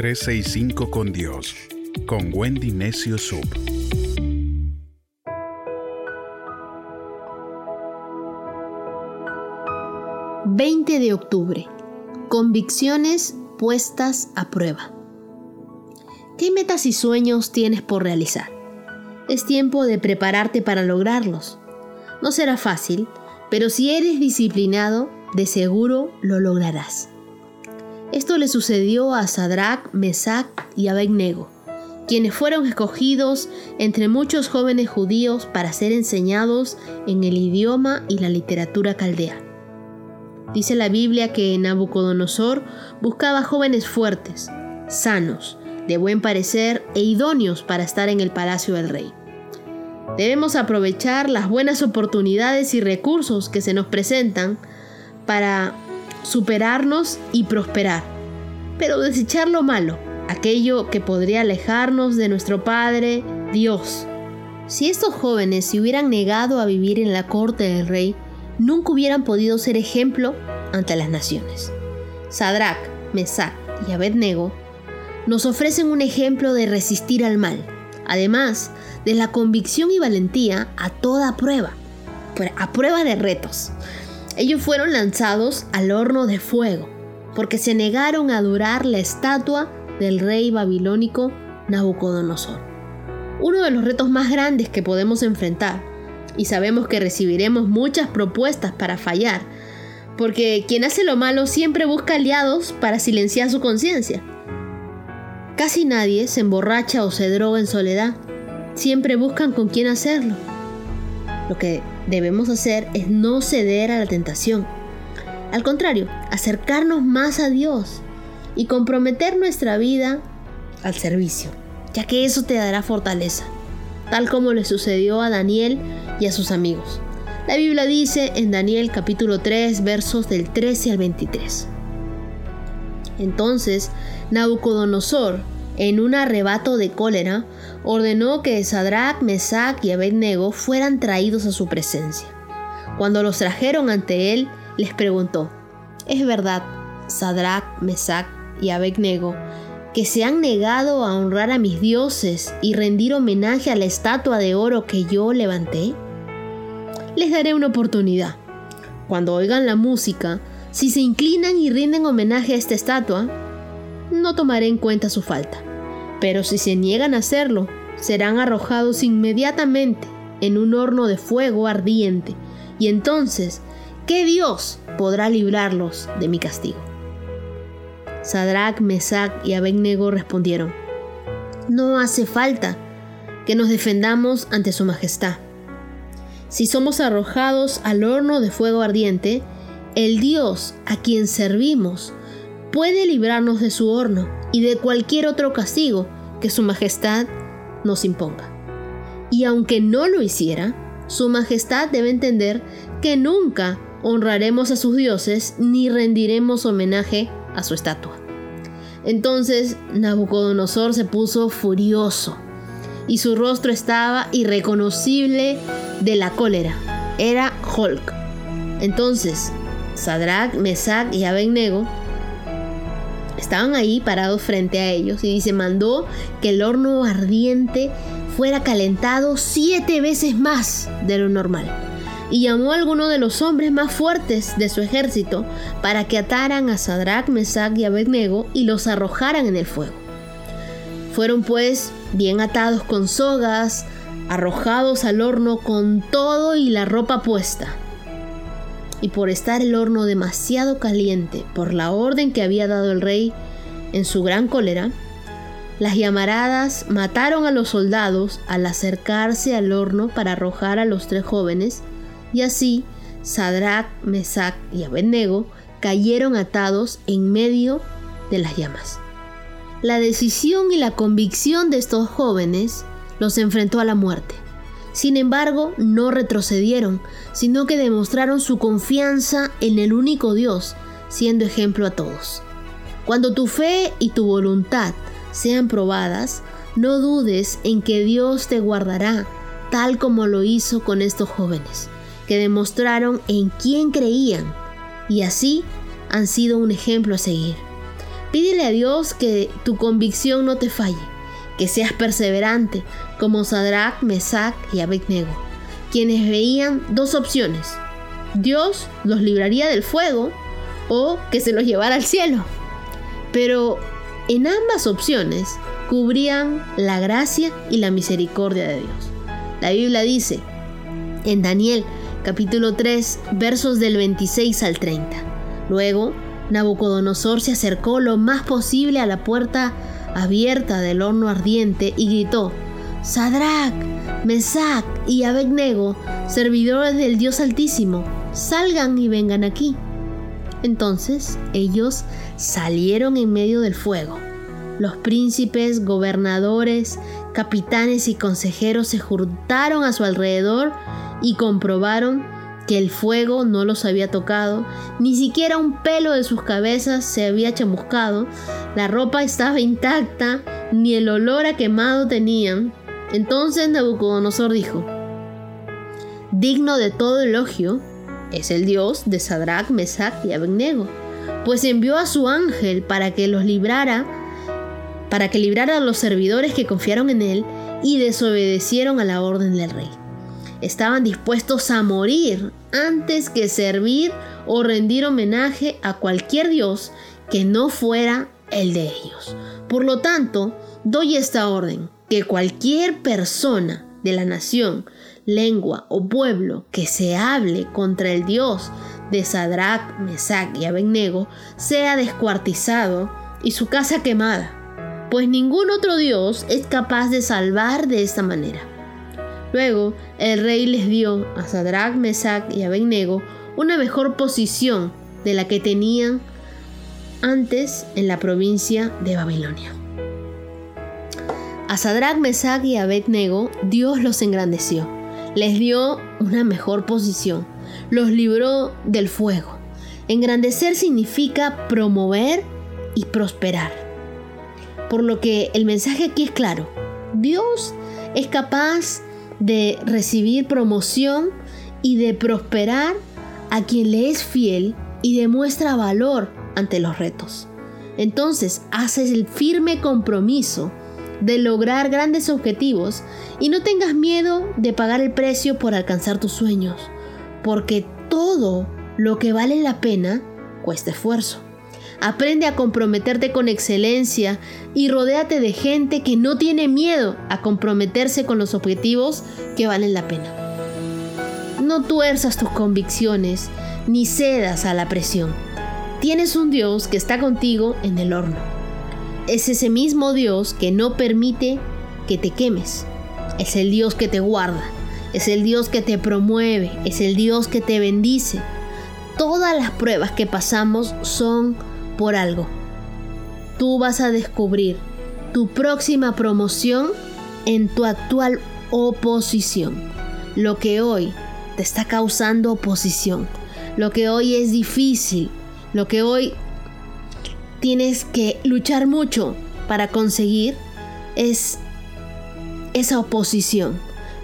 365 con Dios, con Wendy Necio Sub. ...20 de octubre... ...convicciones puestas a prueba... ¿Qué metas y sueños tienes por realizar? Es tiempo de prepararte para lograrlos. No será fácil, pero si eres disciplinado, de seguro lo lograrás. Esto le sucedió a Sadrach, Mesach y Abednego, quienes fueron escogidos entre muchos jóvenes judíos para ser enseñados en el idioma y la literatura caldea. Dice la Biblia que Nabucodonosor buscaba jóvenes fuertes, sanos, de buen parecer e idóneos para estar en el palacio del rey. Debemos aprovechar las buenas oportunidades y recursos que se nos presentan para superarnos y prosperar, pero desechar lo malo, aquello que podría alejarnos de nuestro Padre, Dios. Si estos jóvenes se hubieran negado a vivir en la corte del rey, nunca hubieran podido ser ejemplo ante las naciones. Sadrach, Mesach y Abednego nos ofrecen un ejemplo de resistir al mal, además de la convicción y valentía a toda prueba, a prueba de retos. Ellos fueron lanzados al horno de fuego, porque se negaron a adorar la estatua del rey babilónico Nabucodonosor. Uno de los retos más grandes que podemos enfrentar, y sabemos que recibiremos muchas propuestas para fallar, porque quien hace lo malo siempre busca aliados para silenciar su conciencia. Casi nadie se emborracha o se droga en soledad, siempre buscan con quién hacerlo. Lo que debemos hacer es no ceder a la tentación. Al contrario, acercarnos más a Dios y comprometer nuestra vida al servicio, ya que eso te dará fortaleza, tal como le sucedió a Daniel y a sus amigos. La Biblia dice en Daniel capítulo 3 versos del 13 al 23. Entonces Nabucodonosor, en un arrebato de cólera, ordenó que Sadrach, Mesach y Abednego fueran traídos a su presencia. Cuando los trajeron ante él, les preguntó, ¿es verdad, Sadrach, Mesach y Abednego, que se han negado a honrar a mis dioses y rendir homenaje a la estatua de oro que yo levanté? Les daré una oportunidad. Cuando oigan la música, si se inclinan y rinden homenaje a esta estatua, no tomaré en cuenta su falta. Pero si se niegan a hacerlo, serán arrojados inmediatamente en un horno de fuego ardiente, y entonces, ¿qué Dios podrá librarlos de mi castigo? Sadrach, Mesach y Abednego respondieron, No hace falta que nos defendamos ante su majestad. Si somos arrojados al horno de fuego ardiente, el Dios a quien servimos puede librarnos de su horno y de cualquier otro castigo que su majestad nos imponga. Y aunque no lo hiciera, su majestad debe entender que nunca honraremos a sus dioses ni rendiremos homenaje a su estatua. Entonces Nabucodonosor se puso furioso y su rostro estaba irreconocible de la cólera. Era Hulk. Entonces Sadrach, Mesach y Abednego estaban ahí parados frente a ellos y dice, mandó que el horno ardiente fuera calentado siete veces más de lo normal. Y llamó a alguno de los hombres más fuertes de su ejército para que ataran a Sadrach, Mesach y Abednego y los arrojaran en el fuego. Fueron pues bien atados con sogas, arrojados al horno con todo y la ropa puesta y por estar el horno demasiado caliente por la orden que había dado el rey en su gran cólera, las llamaradas mataron a los soldados al acercarse al horno para arrojar a los tres jóvenes, y así Sadrach, Mesach y Abednego cayeron atados en medio de las llamas. La decisión y la convicción de estos jóvenes los enfrentó a la muerte. Sin embargo, no retrocedieron, sino que demostraron su confianza en el único Dios, siendo ejemplo a todos. Cuando tu fe y tu voluntad sean probadas, no dudes en que Dios te guardará, tal como lo hizo con estos jóvenes, que demostraron en quién creían, y así han sido un ejemplo a seguir. Pídele a Dios que tu convicción no te falle, que seas perseverante, como Sadrach, Mesach y Abednego, quienes veían dos opciones. Dios los libraría del fuego o que se los llevara al cielo. Pero en ambas opciones cubrían la gracia y la misericordia de Dios. La Biblia dice en Daniel capítulo 3 versos del 26 al 30. Luego, Nabucodonosor se acercó lo más posible a la puerta abierta del horno ardiente y gritó, Sadrach, Mesach y Abednego, servidores del Dios Altísimo, salgan y vengan aquí. Entonces ellos salieron en medio del fuego. Los príncipes, gobernadores, capitanes y consejeros se juntaron a su alrededor y comprobaron que el fuego no los había tocado, ni siquiera un pelo de sus cabezas se había chamuscado, la ropa estaba intacta, ni el olor a quemado tenían. Entonces Nabucodonosor dijo, digno de todo elogio es el Dios de Sadrach, Mesach y Abednego, pues envió a su ángel para que los librara, para que librara a los servidores que confiaron en él y desobedecieron a la orden del rey. Estaban dispuestos a morir antes que servir o rendir homenaje a cualquier Dios que no fuera el de ellos. Por lo tanto, doy esta orden, que cualquier persona de la nación lengua o pueblo que se hable contra el Dios de Sadrach, Mesach y Abednego sea descuartizado y su casa quemada, pues ningún otro Dios es capaz de salvar de esta manera. Luego el rey les dio a Sadrach, Mesach y Abednego una mejor posición de la que tenían antes en la provincia de Babilonia. A Sadrach, Mesach y Abednego Dios los engrandeció les dio una mejor posición, los libró del fuego. Engrandecer significa promover y prosperar. Por lo que el mensaje aquí es claro. Dios es capaz de recibir promoción y de prosperar a quien le es fiel y demuestra valor ante los retos. Entonces haces el firme compromiso de lograr grandes objetivos y no tengas miedo de pagar el precio por alcanzar tus sueños, porque todo lo que vale la pena cuesta esfuerzo. Aprende a comprometerte con excelencia y rodéate de gente que no tiene miedo a comprometerse con los objetivos que valen la pena. No tuerzas tus convicciones ni cedas a la presión. Tienes un Dios que está contigo en el horno es ese mismo Dios que no permite que te quemes. Es el Dios que te guarda. Es el Dios que te promueve. Es el Dios que te bendice. Todas las pruebas que pasamos son por algo. Tú vas a descubrir tu próxima promoción en tu actual oposición. Lo que hoy te está causando oposición. Lo que hoy es difícil. Lo que hoy tienes que luchar mucho para conseguir es esa oposición.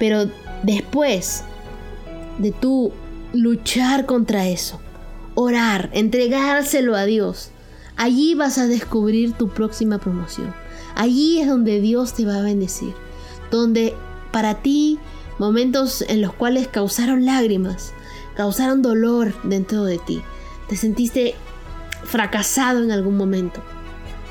Pero después de tú luchar contra eso, orar, entregárselo a Dios, allí vas a descubrir tu próxima promoción. Allí es donde Dios te va a bendecir. Donde para ti momentos en los cuales causaron lágrimas, causaron dolor dentro de ti. Te sentiste fracasado en algún momento.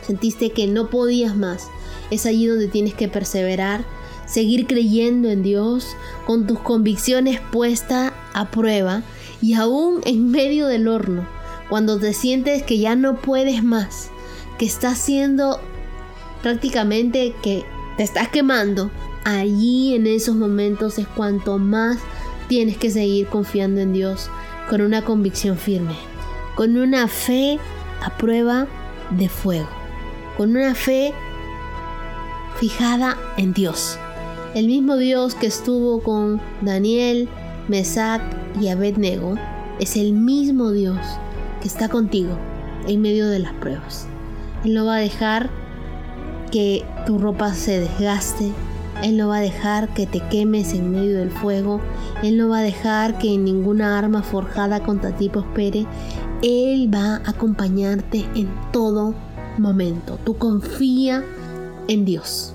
Sentiste que no podías más. Es allí donde tienes que perseverar, seguir creyendo en Dios, con tus convicciones puestas a prueba y aún en medio del horno, cuando te sientes que ya no puedes más, que estás siendo prácticamente que te estás quemando, allí en esos momentos es cuanto más tienes que seguir confiando en Dios con una convicción firme con una fe a prueba de fuego, con una fe fijada en Dios. El mismo Dios que estuvo con Daniel, Mesac y Abednego es el mismo Dios que está contigo en medio de las pruebas. Él no va a dejar que tu ropa se desgaste, Él no va a dejar que te quemes en medio del fuego, Él no va a dejar que ninguna arma forjada contra ti prospere, él va a acompañarte en todo momento. Tú confía en Dios.